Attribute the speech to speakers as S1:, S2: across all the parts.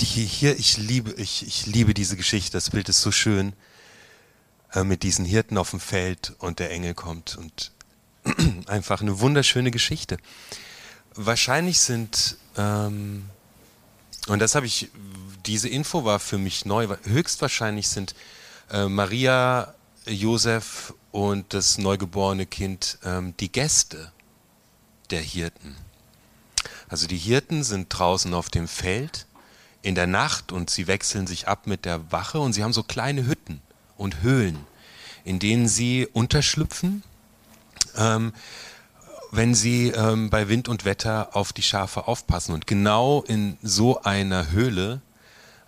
S1: die hier, ich liebe, ich, ich liebe diese Geschichte. Das Bild ist so schön äh, mit diesen Hirten auf dem Feld und der Engel kommt und einfach eine wunderschöne Geschichte. Wahrscheinlich sind, ähm, und das habe ich, diese Info war für mich neu, höchstwahrscheinlich sind äh, Maria, Josef und das neugeborene Kind ähm, die Gäste der Hirten. Also die Hirten sind draußen auf dem Feld in der Nacht und sie wechseln sich ab mit der Wache und sie haben so kleine Hütten und Höhlen, in denen sie unterschlüpfen, ähm, wenn sie ähm, bei Wind und Wetter auf die Schafe aufpassen. Und genau in so einer Höhle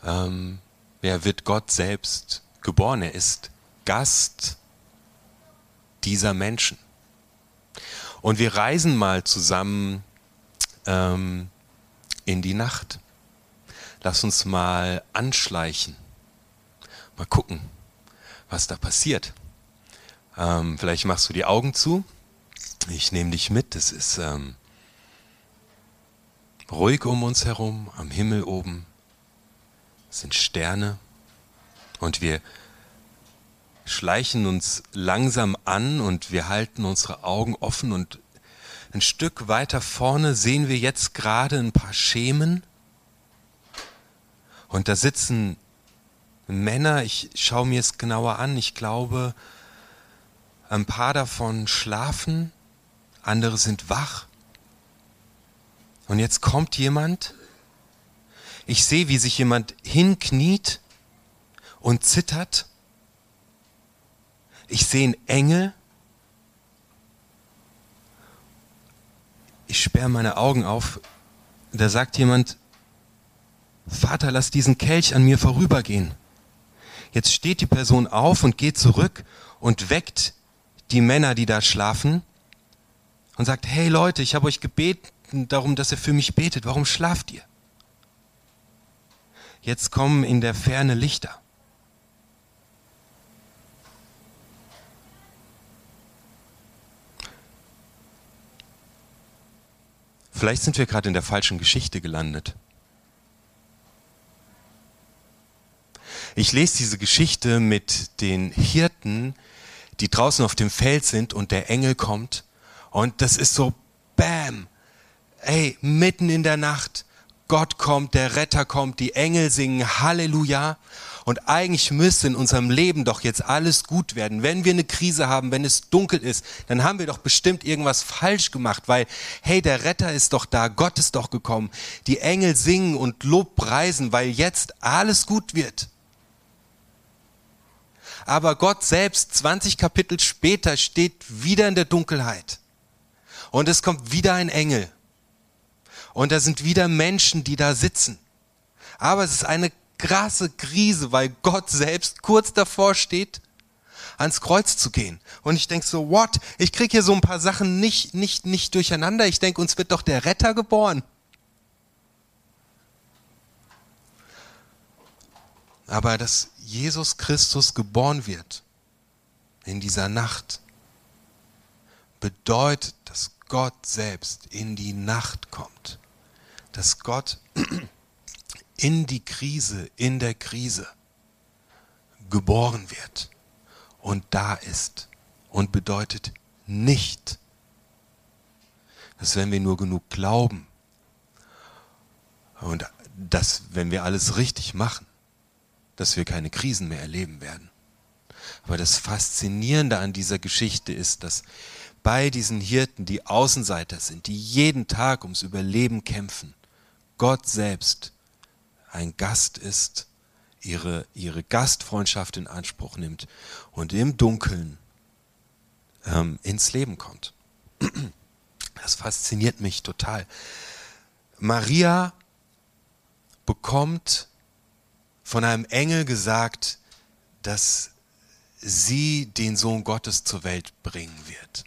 S1: ähm, ja, wird Gott selbst geboren. Er ist Gast dieser Menschen. Und wir reisen mal zusammen ähm, in die Nacht. Lass uns mal anschleichen. Mal gucken, was da passiert. Ähm, vielleicht machst du die Augen zu. Ich nehme dich mit. Es ist ähm, ruhig um uns herum, am Himmel oben. Es sind Sterne. Und wir schleichen uns langsam an und wir halten unsere Augen offen und ein Stück weiter vorne sehen wir jetzt gerade ein paar Schemen und da sitzen Männer, ich schaue mir es genauer an, ich glaube, ein paar davon schlafen, andere sind wach. Und jetzt kommt jemand, ich sehe, wie sich jemand hinkniet und zittert. Ich sehe einen Engel. Ich sperre meine Augen auf. Da sagt jemand, Vater, lass diesen Kelch an mir vorübergehen. Jetzt steht die Person auf und geht zurück und weckt die Männer, die da schlafen und sagt, hey Leute, ich habe euch gebeten darum, dass ihr für mich betet. Warum schlaft ihr? Jetzt kommen in der Ferne Lichter. Vielleicht sind wir gerade in der falschen Geschichte gelandet. Ich lese diese Geschichte mit den Hirten, die draußen auf dem Feld sind und der Engel kommt. Und das ist so, bam, ey, mitten in der Nacht. Gott kommt, der Retter kommt, die Engel singen Halleluja. Und eigentlich müsste in unserem Leben doch jetzt alles gut werden. Wenn wir eine Krise haben, wenn es dunkel ist, dann haben wir doch bestimmt irgendwas falsch gemacht, weil, hey, der Retter ist doch da, Gott ist doch gekommen. Die Engel singen und Lob preisen, weil jetzt alles gut wird. Aber Gott selbst, 20 Kapitel später, steht wieder in der Dunkelheit. Und es kommt wieder ein Engel. Und da sind wieder Menschen, die da sitzen. Aber es ist eine krasse Krise, weil Gott selbst kurz davor steht, ans Kreuz zu gehen. Und ich denke so, what? Ich krieg hier so ein paar Sachen nicht, nicht, nicht durcheinander. Ich denke, uns wird doch der Retter geboren. Aber dass Jesus Christus geboren wird in dieser Nacht, bedeutet, dass Gott selbst in die Nacht kommt. Dass Gott in die Krise, in der Krise geboren wird und da ist und bedeutet nicht, dass wenn wir nur genug glauben und dass wenn wir alles richtig machen, dass wir keine Krisen mehr erleben werden. Aber das Faszinierende an dieser Geschichte ist, dass bei diesen Hirten, die Außenseiter sind, die jeden Tag ums Überleben kämpfen, Gott selbst ein Gast ist, ihre, ihre Gastfreundschaft in Anspruch nimmt und im Dunkeln ähm, ins Leben kommt. Das fasziniert mich total. Maria bekommt von einem Engel gesagt, dass sie den Sohn Gottes zur Welt bringen wird.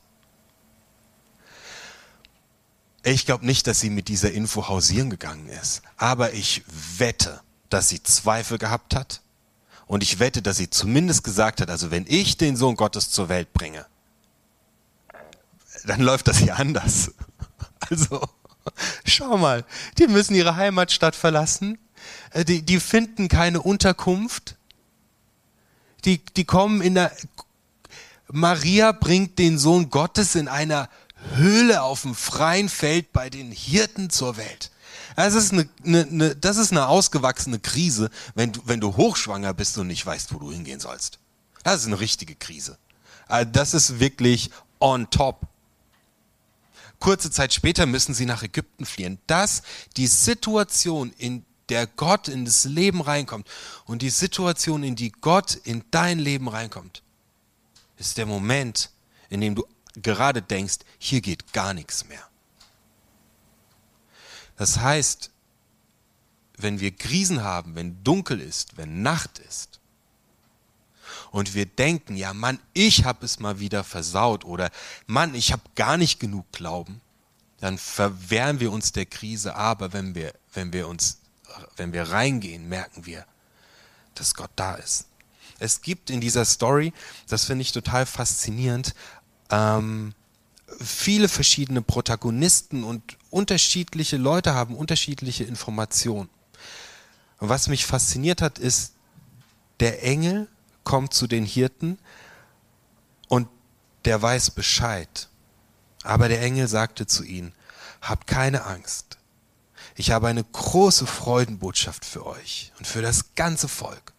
S1: Ich glaube nicht, dass sie mit dieser Info hausieren gegangen ist, aber ich wette, dass sie Zweifel gehabt hat und ich wette, dass sie zumindest gesagt hat, also wenn ich den Sohn Gottes zur Welt bringe, dann läuft das hier anders. Also, schau mal, die müssen ihre Heimatstadt verlassen, die, die finden keine Unterkunft. Die, die kommen in der, Maria bringt den Sohn Gottes in einer Höhle auf dem freien Feld bei den Hirten zur Welt. Das ist eine, eine, eine, das ist eine ausgewachsene Krise, wenn du, wenn du hochschwanger bist und nicht weißt, wo du hingehen sollst. Das ist eine richtige Krise. Also das ist wirklich on top. Kurze Zeit später müssen sie nach Ägypten fliehen. Das, die Situation, in der Gott in das Leben reinkommt und die Situation, in die Gott in dein Leben reinkommt, ist der Moment, in dem du gerade denkst, hier geht gar nichts mehr. Das heißt, wenn wir Krisen haben, wenn dunkel ist, wenn Nacht ist und wir denken, ja Mann, ich habe es mal wieder versaut oder Mann, ich habe gar nicht genug Glauben, dann verwehren wir uns der Krise, aber wenn wir, wenn wir uns, wenn wir reingehen, merken wir, dass Gott da ist. Es gibt in dieser Story, das finde ich total faszinierend, ähm, viele verschiedene Protagonisten und unterschiedliche Leute haben unterschiedliche Informationen. Und was mich fasziniert hat, ist, der Engel kommt zu den Hirten und der weiß Bescheid. Aber der Engel sagte zu ihnen, habt keine Angst. Ich habe eine große Freudenbotschaft für euch und für das ganze Volk.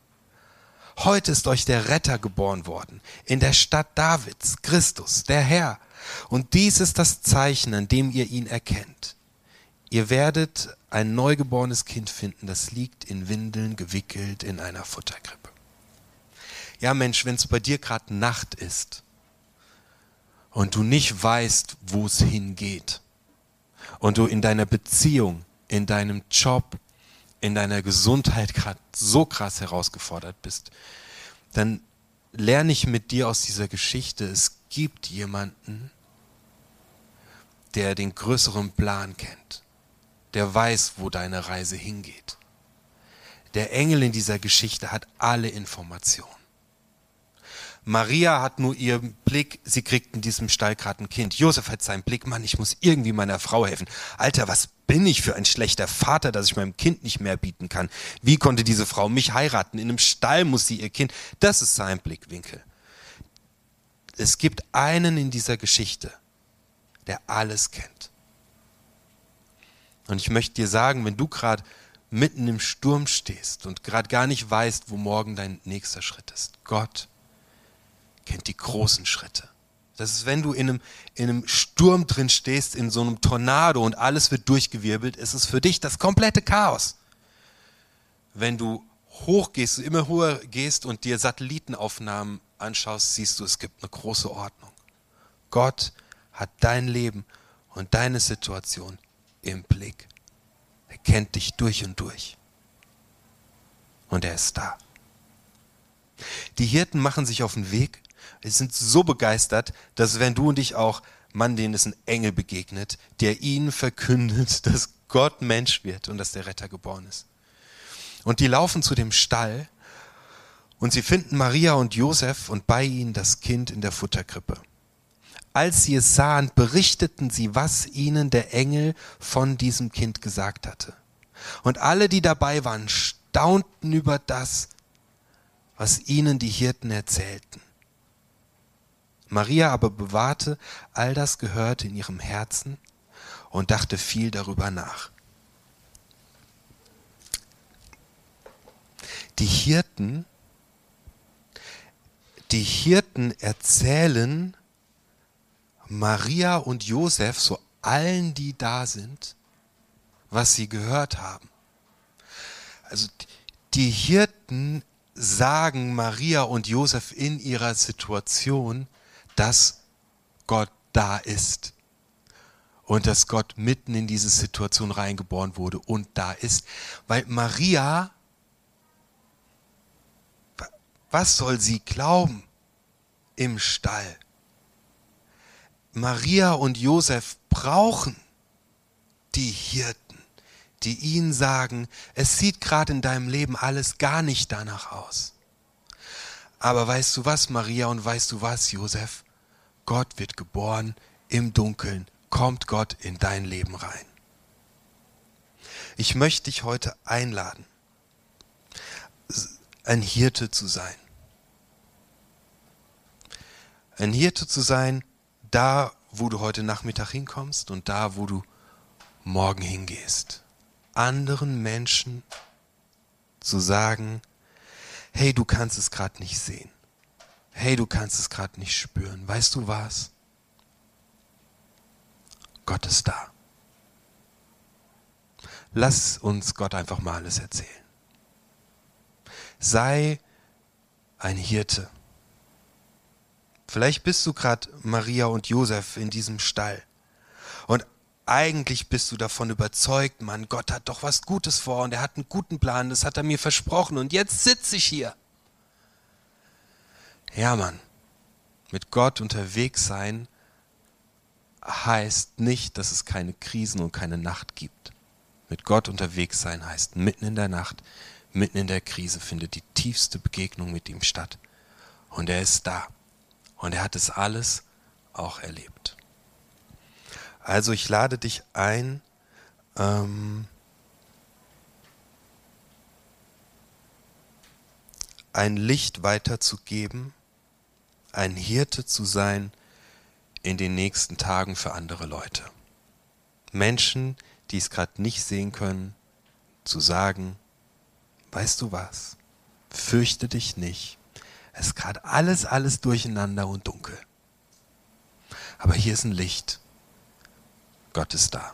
S1: Heute ist euch der Retter geboren worden, in der Stadt Davids, Christus, der Herr. Und dies ist das Zeichen, an dem ihr ihn erkennt. Ihr werdet ein neugeborenes Kind finden, das liegt in Windeln gewickelt in einer Futterkrippe. Ja Mensch, wenn es bei dir gerade Nacht ist und du nicht weißt, wo es hingeht und du in deiner Beziehung, in deinem Job, in deiner Gesundheit gerade so krass herausgefordert bist, dann lerne ich mit dir aus dieser Geschichte, es gibt jemanden, der den größeren Plan kennt, der weiß, wo deine Reise hingeht. Der Engel in dieser Geschichte hat alle Informationen. Maria hat nur ihren Blick, sie kriegt in diesem Stall gerade ein Kind. Josef hat seinen Blick, Mann, ich muss irgendwie meiner Frau helfen. Alter, was bin ich für ein schlechter Vater, dass ich meinem Kind nicht mehr bieten kann? Wie konnte diese Frau mich heiraten? In einem Stall muss sie ihr Kind. Das ist sein Blickwinkel. Es gibt einen in dieser Geschichte, der alles kennt. Und ich möchte dir sagen, wenn du gerade mitten im Sturm stehst und gerade gar nicht weißt, wo morgen dein nächster Schritt ist, Gott kennt die großen Schritte. Das ist, wenn du in einem, in einem Sturm drin stehst, in so einem Tornado und alles wird durchgewirbelt, ist es für dich das komplette Chaos. Wenn du hochgehst, immer höher gehst und dir Satellitenaufnahmen anschaust, siehst du, es gibt eine große Ordnung. Gott hat dein Leben und deine Situation im Blick. Er kennt dich durch und durch. Und er ist da. Die Hirten machen sich auf den Weg sind so begeistert, dass wenn du und ich auch, Mann, denen ist ein Engel begegnet, der ihnen verkündet, dass Gott Mensch wird und dass der Retter geboren ist. Und die laufen zu dem Stall und sie finden Maria und Josef und bei ihnen das Kind in der Futterkrippe. Als sie es sahen, berichteten sie, was ihnen der Engel von diesem Kind gesagt hatte. Und alle, die dabei waren, staunten über das, was ihnen die Hirten erzählten. Maria aber bewahrte all das Gehörte in ihrem Herzen und dachte viel darüber nach. Die Hirten, die Hirten erzählen Maria und Josef, so allen, die da sind, was sie gehört haben. Also die Hirten sagen Maria und Josef in ihrer Situation, dass Gott da ist und dass Gott mitten in diese Situation reingeboren wurde und da ist. Weil Maria, was soll sie glauben im Stall? Maria und Josef brauchen die Hirten, die ihnen sagen, es sieht gerade in deinem Leben alles gar nicht danach aus. Aber weißt du was, Maria, und weißt du was, Josef? Gott wird geboren im Dunkeln, kommt Gott in dein Leben rein. Ich möchte dich heute einladen, ein Hirte zu sein. Ein Hirte zu sein, da, wo du heute Nachmittag hinkommst und da, wo du morgen hingehst. Anderen Menschen zu sagen, hey, du kannst es gerade nicht sehen. Hey, du kannst es gerade nicht spüren. Weißt du was? Gott ist da. Lass uns Gott einfach mal alles erzählen. Sei ein Hirte. Vielleicht bist du gerade Maria und Josef in diesem Stall. Und eigentlich bist du davon überzeugt, Mann, Gott hat doch was Gutes vor und er hat einen guten Plan, das hat er mir versprochen und jetzt sitze ich hier. Ja, Mann, mit Gott unterwegs sein heißt nicht, dass es keine Krisen und keine Nacht gibt. Mit Gott unterwegs sein heißt, mitten in der Nacht, mitten in der Krise findet die tiefste Begegnung mit ihm statt. Und er ist da. Und er hat es alles auch erlebt. Also ich lade dich ein, ähm, ein Licht weiterzugeben, ein Hirte zu sein in den nächsten Tagen für andere Leute. Menschen, die es gerade nicht sehen können, zu sagen, weißt du was, fürchte dich nicht, es ist gerade alles, alles durcheinander und dunkel. Aber hier ist ein Licht. Gott ist da.